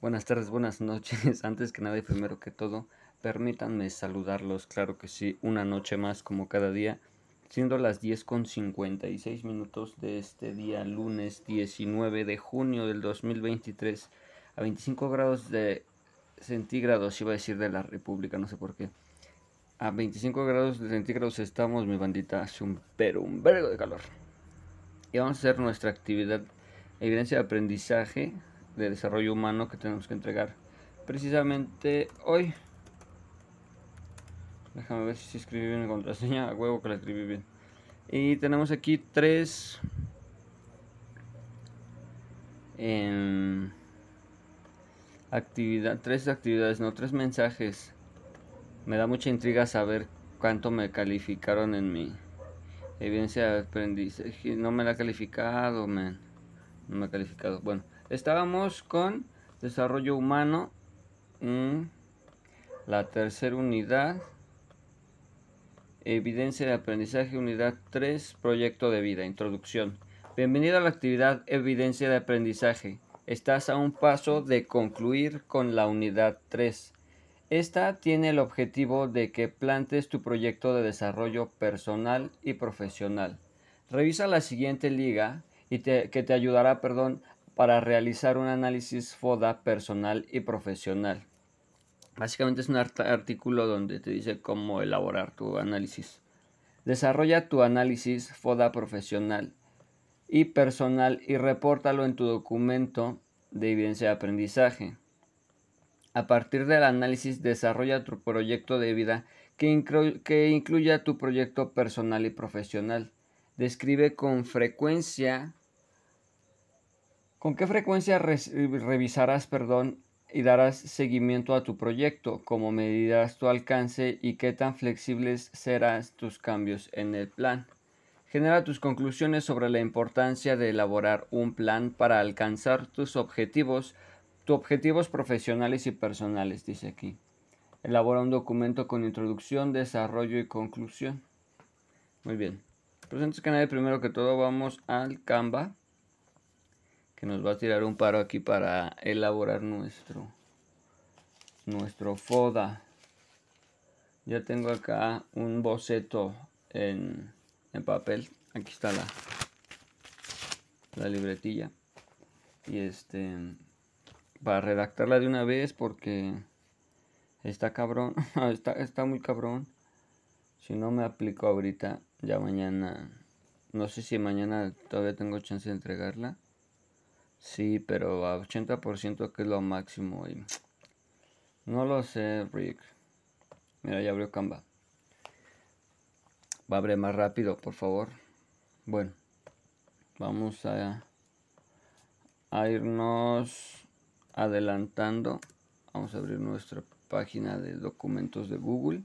buenas tardes, buenas noches. Antes que nada y primero que todo, permítanme saludarlos, claro que sí, una noche más como cada día, siendo las 10 con 56 minutos de este día, lunes 19 de junio del 2023, a 25 grados de centígrados, iba a decir de la República, no sé por qué. A 25 grados de centígrados estamos, mi bandita, hace un pero un vergo de calor y vamos a hacer nuestra actividad evidencia de aprendizaje de desarrollo humano que tenemos que entregar precisamente hoy. Déjame ver si escribí bien la contraseña, a huevo que la escribí bien. Y tenemos aquí tres en actividad, tres actividades, no, tres mensajes. Me da mucha intriga saber cuánto me calificaron en mi Evidencia de aprendizaje. No me la ha calificado, man. No me ha calificado. Bueno, estábamos con desarrollo humano. La tercera unidad. Evidencia de aprendizaje, unidad 3, proyecto de vida, introducción. Bienvenido a la actividad Evidencia de aprendizaje. Estás a un paso de concluir con la unidad 3. Esta tiene el objetivo de que plantes tu proyecto de desarrollo personal y profesional. Revisa la siguiente liga y que te ayudará perdón, para realizar un análisis FODA personal y profesional. Básicamente es un artículo donde te dice cómo elaborar tu análisis. Desarrolla tu análisis FODA profesional y personal y repórtalo en tu documento de evidencia de aprendizaje. A partir del análisis, desarrolla tu proyecto de vida que, que, incluya tu proyecto personal y profesional. Describe con frecuencia, con qué frecuencia revisarás, perdón, y darás seguimiento a tu proyecto, cómo medirás tu alcance y qué tan flexibles serán tus cambios en el plan. Genera tus conclusiones sobre la importancia de elaborar un plan para alcanzar tus objetivos objetivos profesionales y personales, dice aquí. Elabora un documento con introducción, desarrollo y conclusión. Muy bien. Pues antes que primero que todo vamos al Canva, que nos va a tirar un paro aquí para elaborar nuestro, nuestro FODA. Ya tengo acá un boceto en, en papel. Aquí está la, la libretilla. Y este para redactarla de una vez porque está cabrón, está, está muy cabrón. Si no me aplico ahorita, ya mañana, no sé si mañana todavía tengo chance de entregarla. Sí, pero a 80% que es lo máximo. Y no lo sé, Rick. Mira, ya abrió Canva. Va a abrir más rápido, por favor. Bueno, vamos a, a irnos adelantando vamos a abrir nuestra página de documentos de Google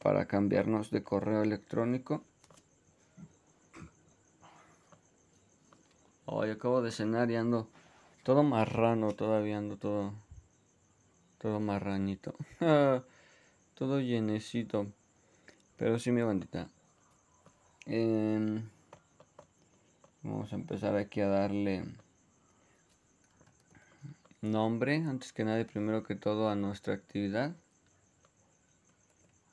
para cambiarnos de correo electrónico hoy acabo de cenar y ando todo marrano todavía ando todo todo marranito todo llenecito pero sí mi bandita em, vamos a empezar aquí a darle nombre, antes que nada primero que todo a nuestra actividad.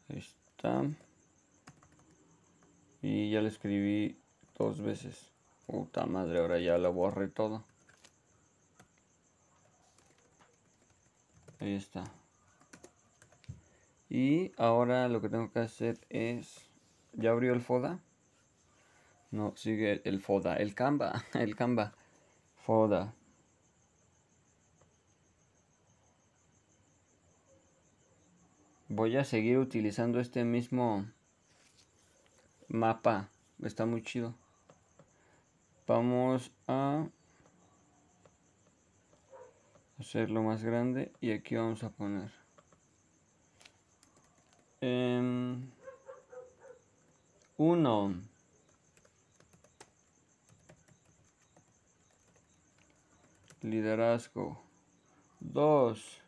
Ahí está. Y ya lo escribí dos veces. Puta madre, ahora ya lo borré todo. Ahí está. Y ahora lo que tengo que hacer es... ¿Ya abrió el FODA? No, sigue el FODA. El Canva. El Canva. FODA. voy a seguir utilizando este mismo mapa. Está muy chido. Vamos a hacerlo más grande y aquí vamos a poner em, uno. Liderazgo. 2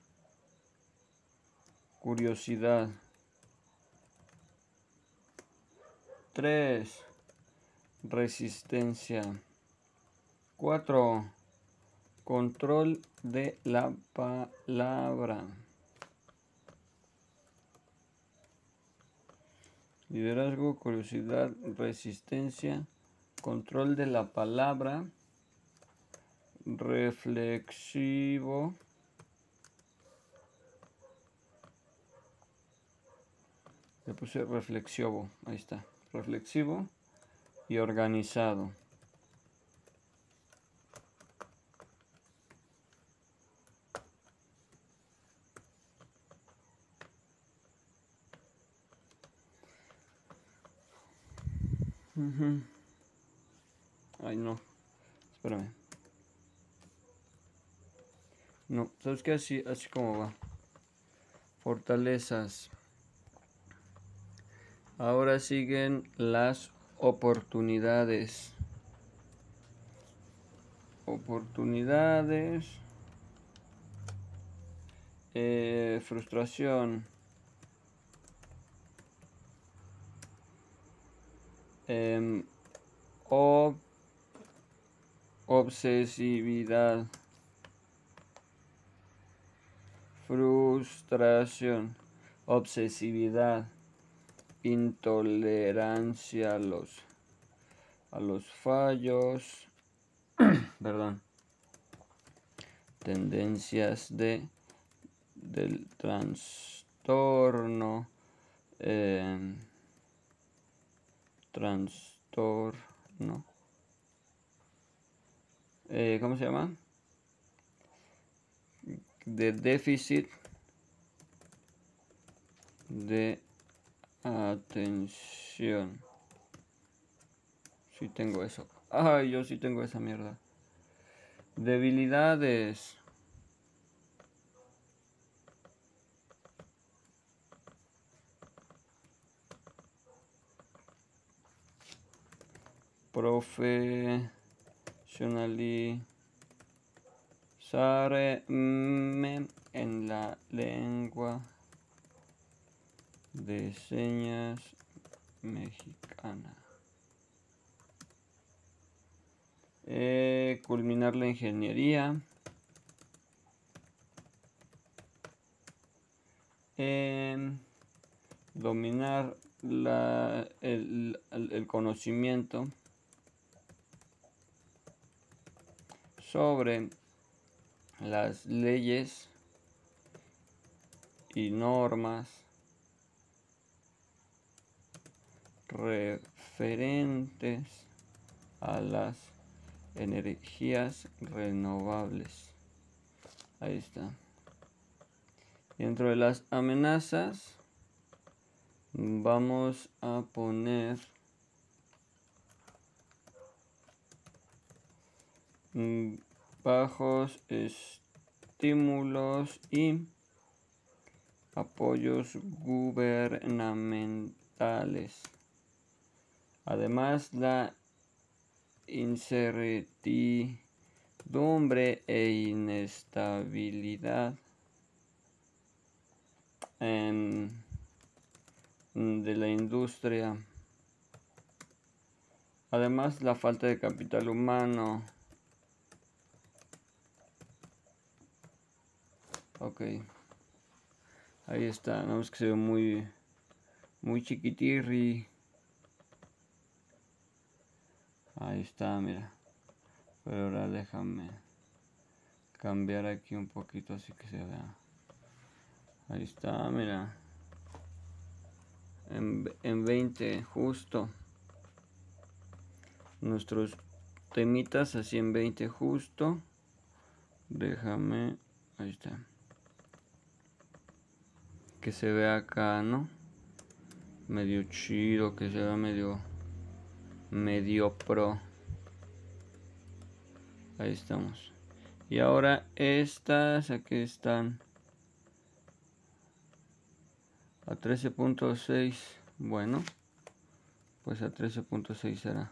curiosidad. 3 resistencia. 4 control de la palabra. Liderazgo curiosidad resistencia control de la palabra reflexivo le puse reflexivo ahí está reflexivo y organizado Ay, no. Espérame. No, ¿sabes qué? Así, así como va. Fortalezas. Ahora siguen las oportunidades. Oportunidades. Eh, frustración. Eh, obsesividad. frustración, obsesividad, intolerancia a los, a los fallos, perdón, tendencias de, del trastorno, eh, trastorno, eh, ¿cómo se llama? de déficit de atención. Si tengo eso. Ay, yo sí tengo esa mierda. Debilidades. Profesionalidad me en la lengua de señas mexicana. Eh, culminar la ingeniería. dominar la, el, el conocimiento sobre las leyes y normas referentes a las energías renovables. Ahí está. Dentro de las amenazas vamos a poner bajos estímulos y apoyos gubernamentales. Además, la incertidumbre e inestabilidad de la industria. Además, la falta de capital humano Ok. Ahí está. Nada más que se ve muy, muy chiquitirri. Ahí está, mira. Pero ahora déjame cambiar aquí un poquito así que se vea. Ahí está, mira. En, en 20, justo. Nuestros temitas así en 20 justo. Déjame. Ahí está. que se vea acá, ¿no? Medio chido, que se vea medio medio pro. Ahí estamos. Y ahora estas aquí están a 13.6. Bueno, pues a 13.6 será.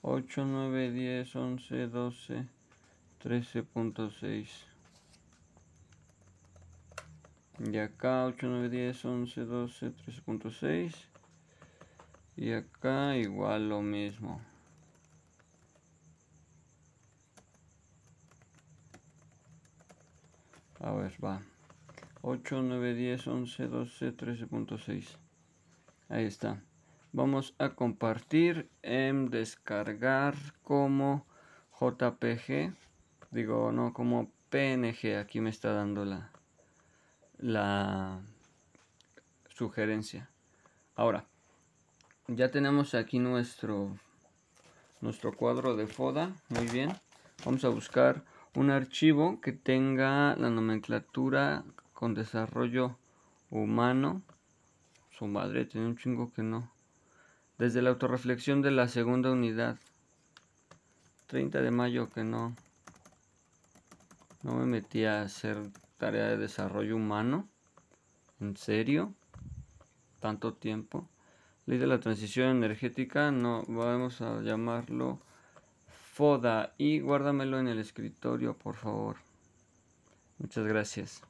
8, 9, 10, 11, 12, 13.6. Y acá 8, 9, 10, 11, 12, 13.6. Y acá igual lo mismo. A ver, va. 8, 9, 10, 11, 12, 13.6. Ahí está. Vamos a compartir en descargar como JPG. Digo, no, como PNG. Aquí me está dando la, la sugerencia. Ahora, ya tenemos aquí nuestro, nuestro cuadro de FODA. Muy bien. Vamos a buscar un archivo que tenga la nomenclatura con desarrollo humano. Su madre tiene un chingo que no. Desde la autorreflexión de la segunda unidad. 30 de mayo que no. No me metí a hacer tarea de desarrollo humano. ¿En serio? ¿Tanto tiempo? Ley de la transición energética, no, vamos a llamarlo FODA y guárdamelo en el escritorio, por favor. Muchas gracias.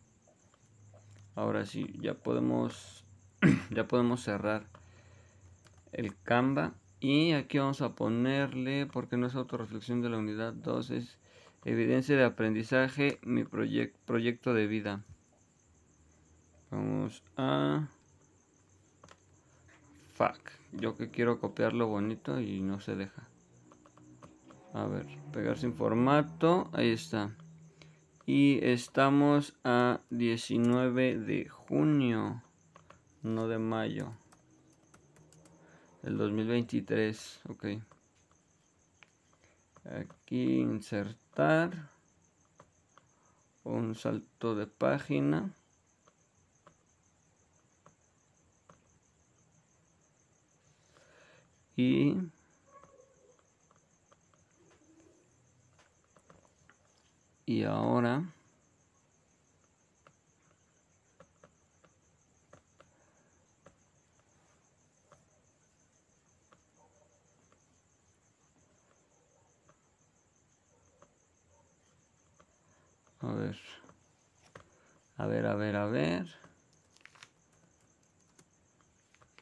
Ahora sí, ya podemos ya podemos cerrar el Canva y aquí vamos a ponerle porque no es autorreflexión de la unidad 2 es evidencia de aprendizaje mi proyecto de vida. Vamos a Fuck. Yo que quiero copiarlo bonito y no se deja. A ver, pegar sin formato. Ahí está. Y estamos a 19 de junio. No de mayo. Del 2023. Ok. Aquí insertar. Un salto de página. y y ahora a ver a ver a ver a ver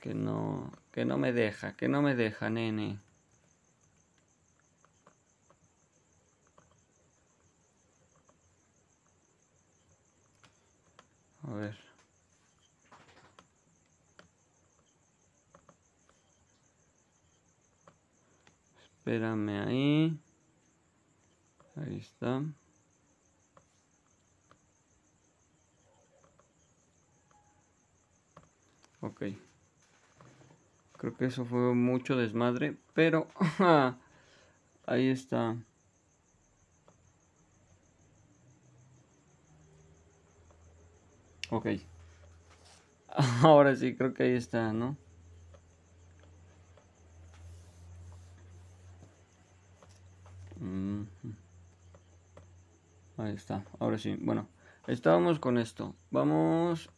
que no que no me deja, que no me deja, nene. A ver. Espérame ahí. Ahí está. Ok. Creo que eso fue mucho desmadre, pero ahí está. Ok. Ahora sí, creo que ahí está, ¿no? Ahí está, ahora sí. Bueno, estábamos con esto. Vamos...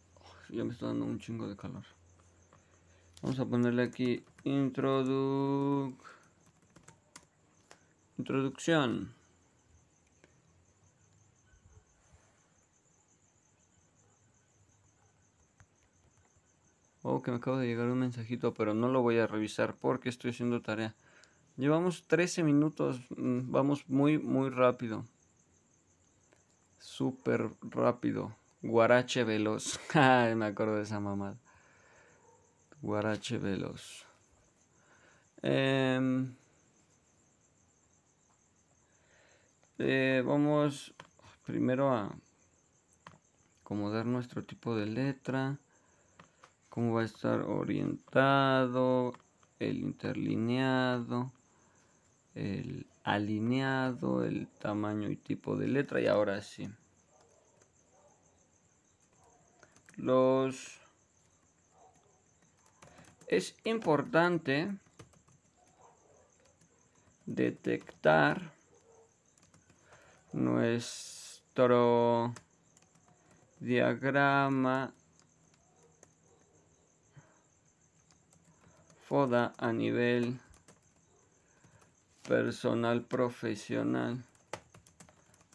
Ya me está dando un chingo de calor. Vamos a ponerle aquí introduc introducción. Oh, que me acaba de llegar un mensajito, pero no lo voy a revisar porque estoy haciendo tarea. Llevamos 13 minutos, mm, vamos muy, muy rápido. Súper rápido. Guarache veloz. me acuerdo de esa mamada. Guarache veloz. Em, eh, vamos primero a acomodar nuestro tipo de letra. Cómo va a estar orientado. El interlineado. el alineado, el tamaño y tipo de letra y ahora sí. Los es importante detectar nuestro diagrama FODA a nivel personal profesional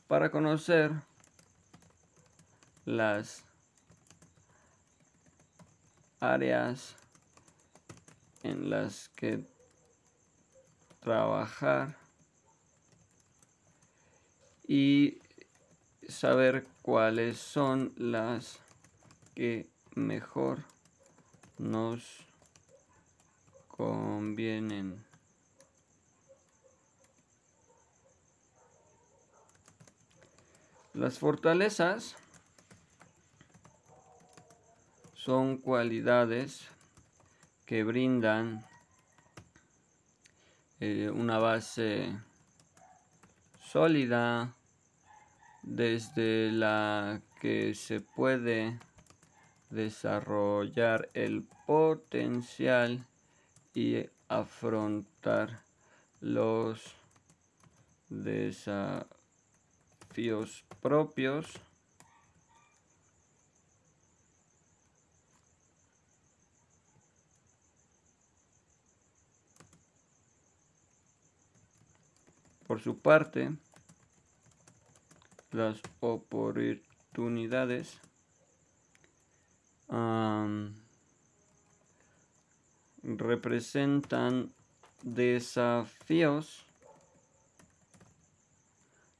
para conocer las áreas en las que trabajar y saber cuáles son las que mejor nos convienen. Las fortalezas son cualidades que brindan eh, una base sólida desde la que se puede desarrollar el potencial y afrontar los desafíos propios por su parte las oportunidades representan desafíos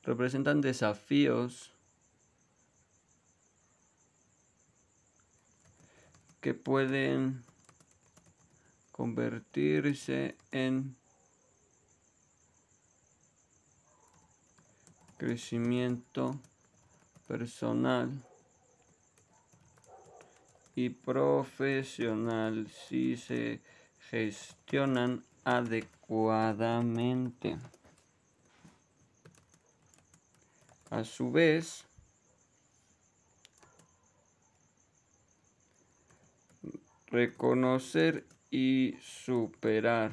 representan desafíos que pueden convertirse en crecimiento personal y profesional si se gestionan adecuadamente. A su vez, reconocer y superar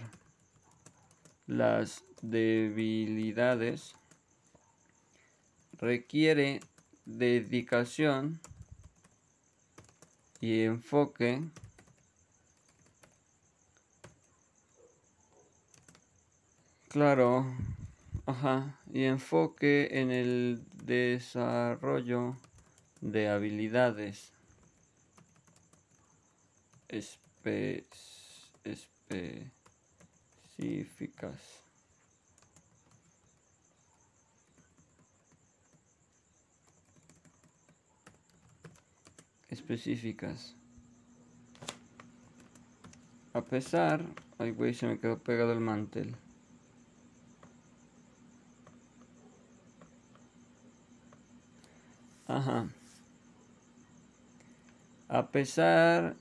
las debilidades requiere dedicación y enfoque claro ajá y enfoque en el desarrollo de habilidades específicas específicas. A pesar... Ay, güey, se me quedó pegado el mantel. Ajá. A pesar...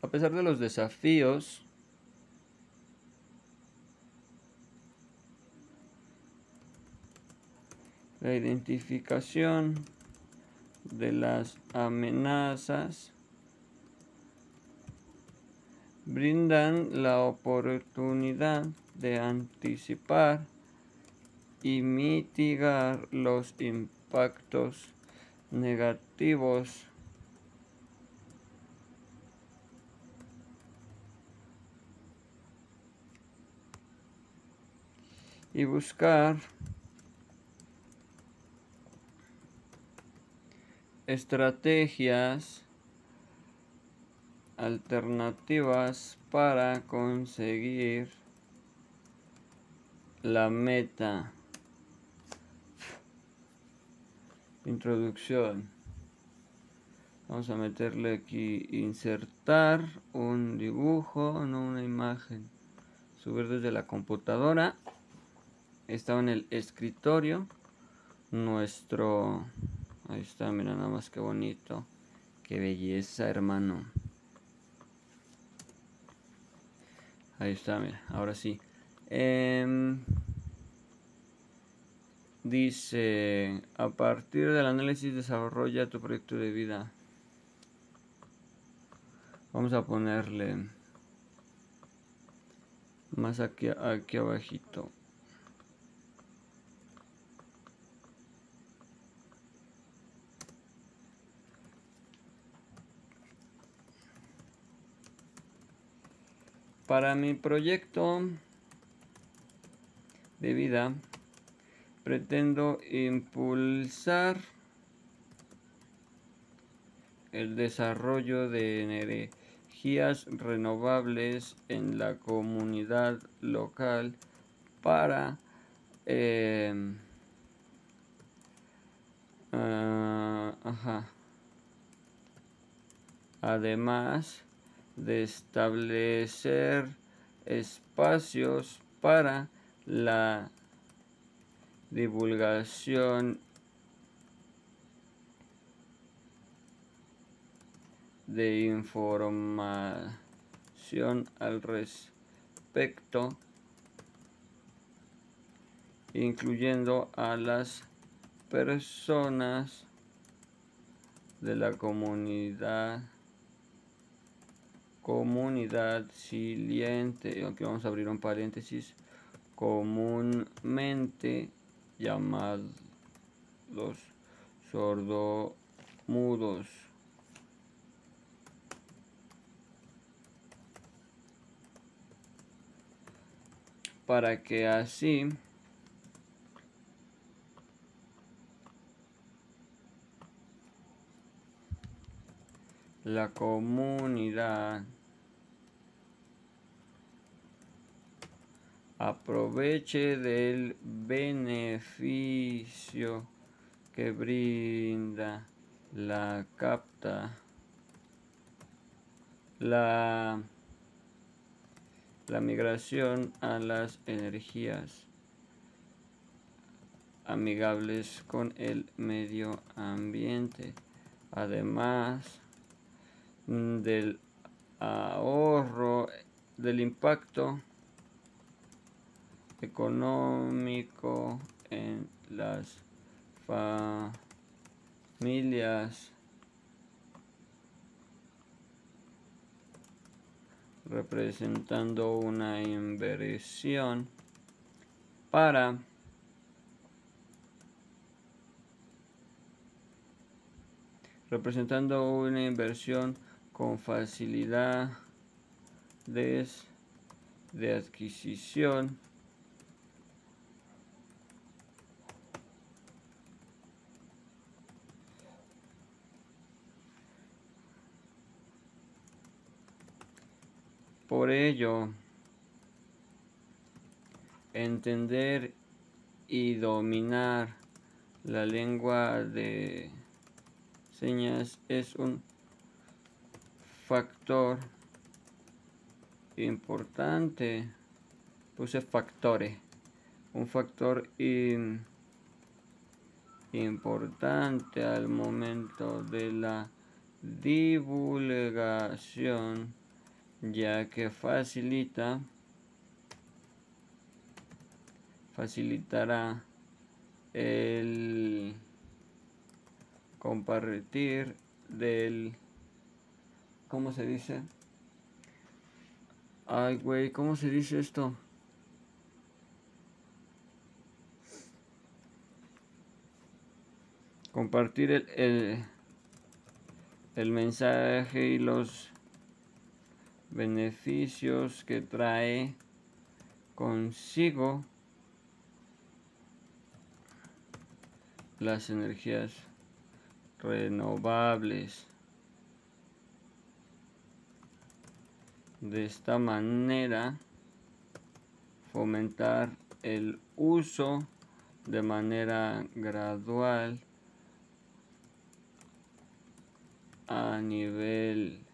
A pesar de los desafíos la identificación de las amenazas brindan la oportunidad de anticipar y mitigar los impactos negativos. Y buscar estrategias alternativas para conseguir la meta. Introducción. Vamos a meterle aquí insertar un dibujo, no una imagen. Subir desde la computadora. Está en el escritorio nuestro Ahí está, mira nada más que bonito. Qué belleza, hermano. Ahí está, mira, ahora sí. Em, dice, a partir del análisis desarrolla tu proyecto de vida. Vamos a ponerle más aquí, aquí abajito. Para mi proyecto de vida, pretendo impulsar el desarrollo de energías renovables en la comunidad local para eh, ah, además de establecer espacios para la divulgación de información al respecto, incluyendo a las personas de la comunidad comunidad siliente, aquí vamos a abrir un paréntesis, comúnmente llamados sordomudos. Para que así la comunidad aproveche del beneficio que brinda la capta la, la migración a las energías amigables con el medio ambiente. Además del ahorro del impacto económico en las familias. Representando una inversión para representando una inversión con facilidades de adquisición Por ello, entender y dominar la lengua de señas es un factor importante. Puse factores. Un factor importante al momento de la divulgación ya que facilita facilitará el compartir del ¿cómo se dice? Ay, güey, ¿cómo se dice esto? Compartir el, el, el mensaje y los beneficios que trae consigo las energías renovables. De esta manera, fomentar el uso de manera gradual a nivel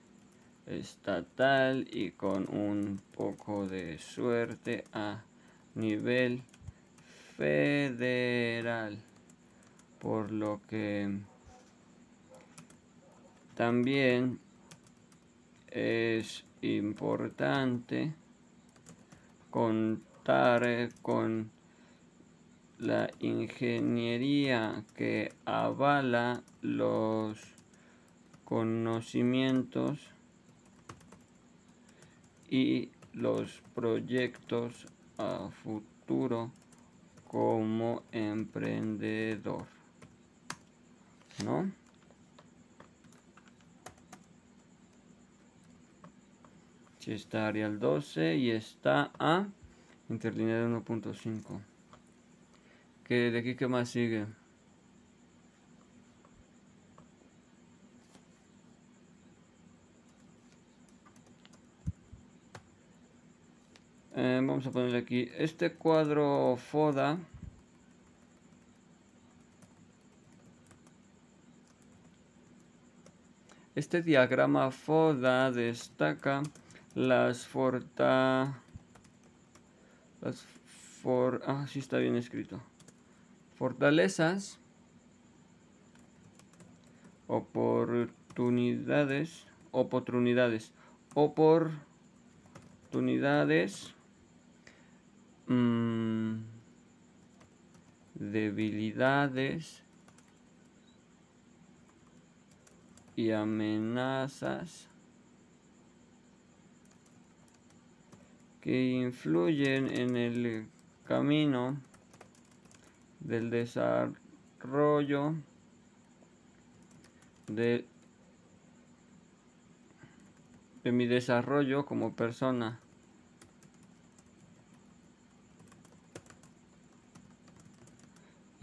estatal y con un poco de suerte a nivel federal por lo que también es importante contar con la ingeniería que avala los conocimientos y los proyectos a futuro como emprendedor. ¿No? Si está Arial 12 y está a interlineal 1.5. ¿Qué, ¿De aquí qué más sigue? Eh, vamos a ponerle aquí este cuadro FODA. Este diagrama FODA destaca las forta las for ah sí está bien escrito fortalezas oportunidades oportunidades oportunidades mmm, debilidades y amenazas que influyen en el camino del desarrollo de, de mi desarrollo como persona.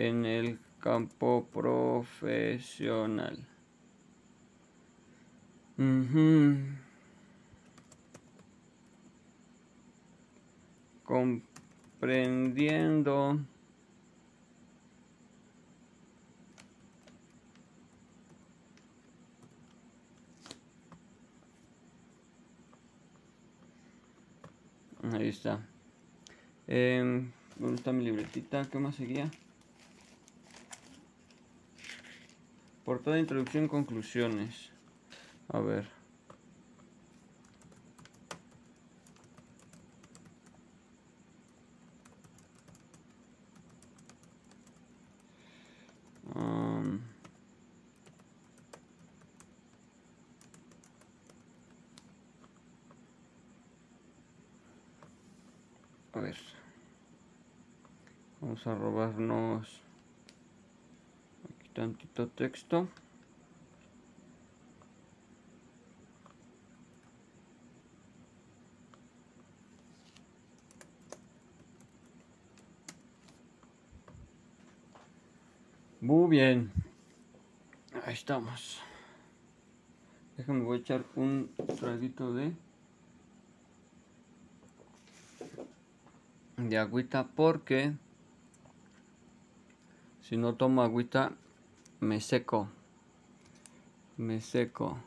En el campo profesional. Comprendiendo Ahí está. Eh, ¿Dónde mi libretita? ¿Qué más seguía? Por toda introducción, conclusiones. A ver. Um, a ver. Vamos a robarnos tantito texto. Muy bien. Ahí estamos. Déjame voy a echar un traguito de de agüita porque si no tomo agüita me seco. Me seco.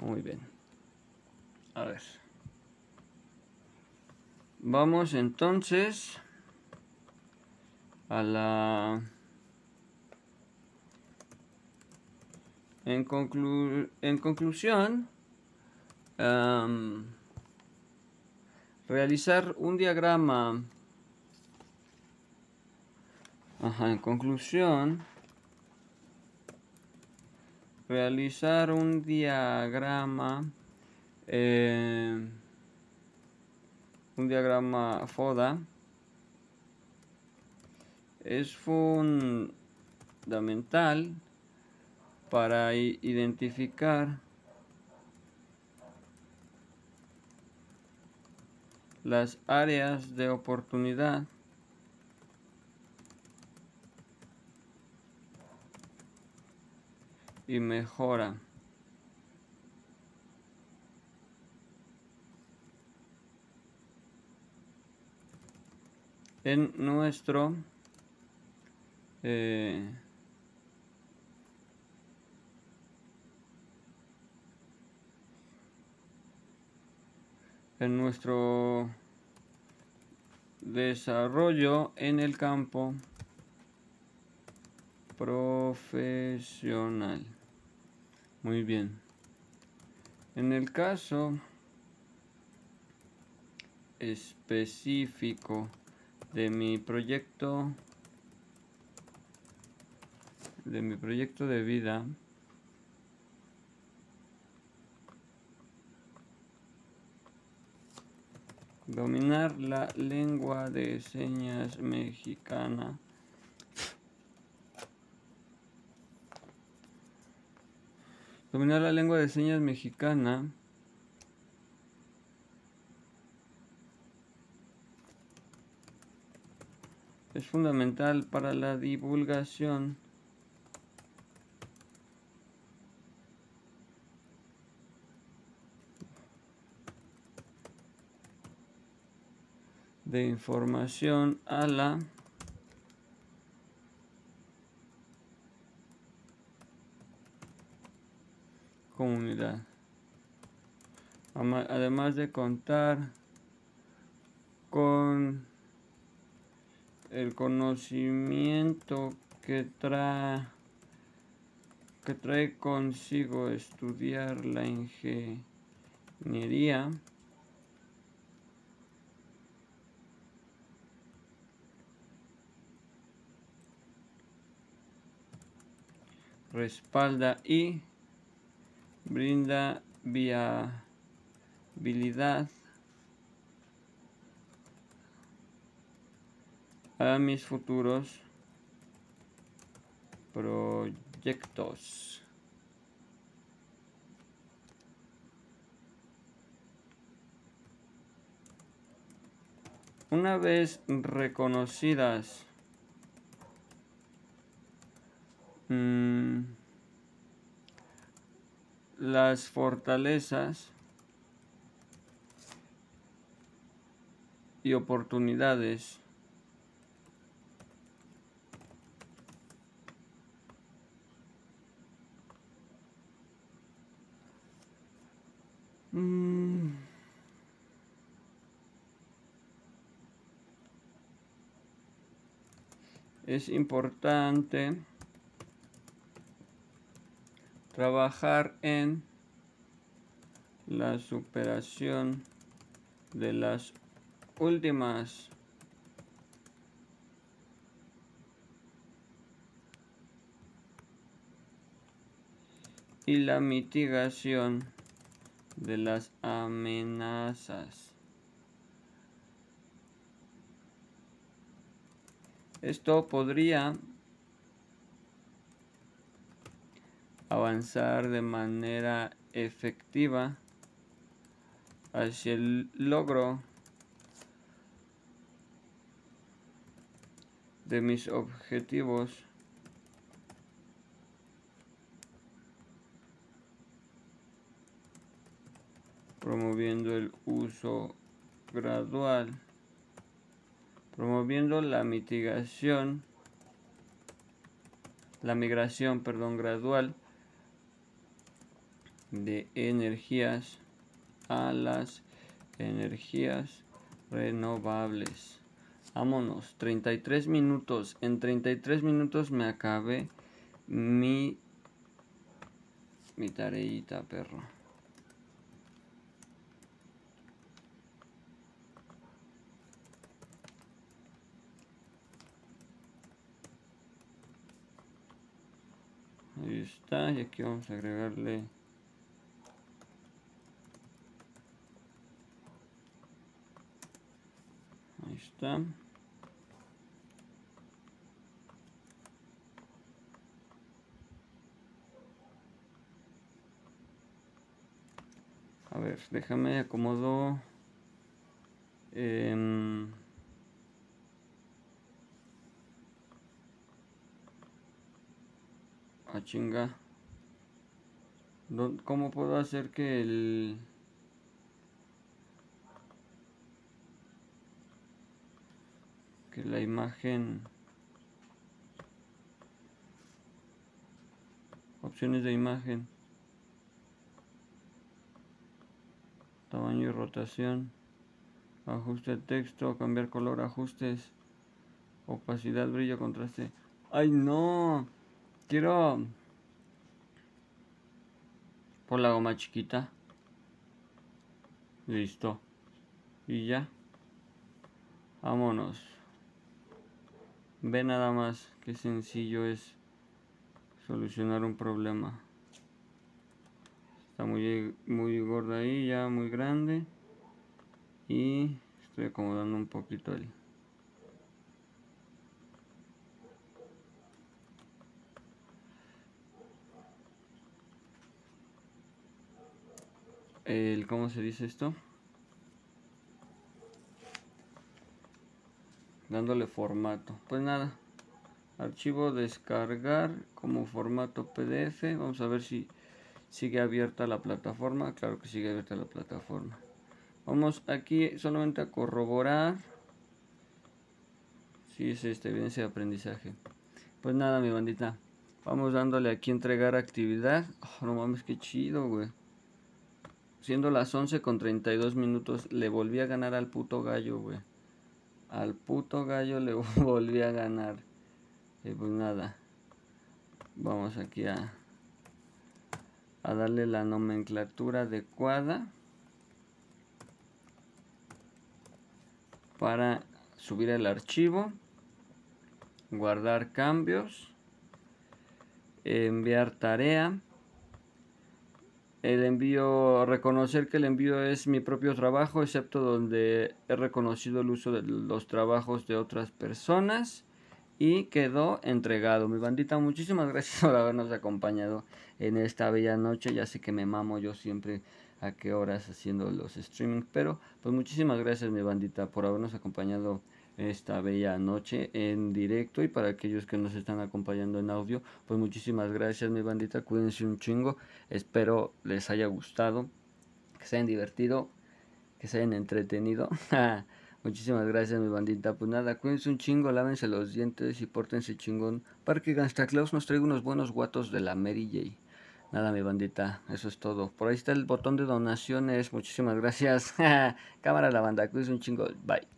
Muy bien. A ver. Vamos entonces a la... En, conclu en conclusión, um, realizar un diagrama. Ajá, en conclusión, realizar un diagrama eh, un diagrama FODA es fundamental para identificar las áreas de oportunidad y mejora. En nuestro eh, en nuestro desarrollo en el campo profesional. Muy bien. En el caso específico de mi proyecto de mi proyecto de vida dominar la lengua de señas mexicana. Dominar la lengua de señas mexicana. Es fundamental para la divulgación de información a la comunidad. Además de contar con el conocimiento que trae, que trae consigo estudiar la ingeniería, respalda y brinda viabilidad a mis futuros proyectos. Una vez reconocidas mmm, las fortalezas y oportunidades mm. es importante trabajar en la superación de las últimas y la mitigación de las amenazas. Esto podría avanzar de manera efectiva hacia el logro de mis objetivos. Promoviendo el uso gradual promoviendo la mitigación la migración perdón gradual de energías a las energías renovables. Vámonos, 33 minutos. En 33 minutos me acabé mi mi tareita, perro. Ahí está, y aquí vamos a agregarle está. A ver, déjame acomodo. Eh, a chinga. ¿Cómo puedo hacer que el la imagen opciones de imagen tamaño y rotación, ajuste de texto, cambiar color, ajustes, opacidad, brillo, contraste. ¡Ay no! Quiero... Por la goma chiquita. Listo. Y ya. Vámonos. Ve nada más qué sencillo es solucionar un problema. Está muy, muy gorda ahí, ya muy grande. Y estoy acomodando un poquito el... el ¿Cómo se dice esto? Dándole formato. Pues nada. Archivo descargar como formato PDF. Vamos a ver si sigue abierta la plataforma. Claro que sigue abierta la plataforma. Vamos aquí solamente a corroborar si es esta evidencia de aprendizaje. Pues nada, mi bandita. Vamos dándole aquí entregar actividad. Oh, no mames, qué chido, güey. Siendo las 11 con 32 minutos, le volví a ganar al puto gallo, güey. Al puto gallo le volví a ganar. Y pues nada. Vamos aquí a a darle la nomenclatura adecuada para subir el archivo, guardar cambios, enviar tarea, el envío, reconocer que el envío es mi propio trabajo, excepto donde he reconocido el uso de los trabajos de otras personas y quedó entregado. Mi bandita, muchísimas gracias por habernos acompañado en esta bella noche. Ya sé que me mamo yo siempre a qué horas haciendo los streaming, pero pues muchísimas gracias mi bandita por habernos acompañado esta bella noche en directo y para aquellos que nos están acompañando en audio, pues muchísimas gracias mi bandita, cuídense un chingo, espero les haya gustado, que se hayan divertido, que se hayan entretenido. Muchísimas gracias, mi bandita. Pues nada, cuídense un chingo, lávense los dientes y pórtense chingón para que Gangsta Claus nos traiga unos buenos guatos de la Mary J. Nada, mi bandita, eso es todo. Por ahí está el botón de donaciones. Muchísimas gracias. Cámara la banda, cuídense un chingo. Bye.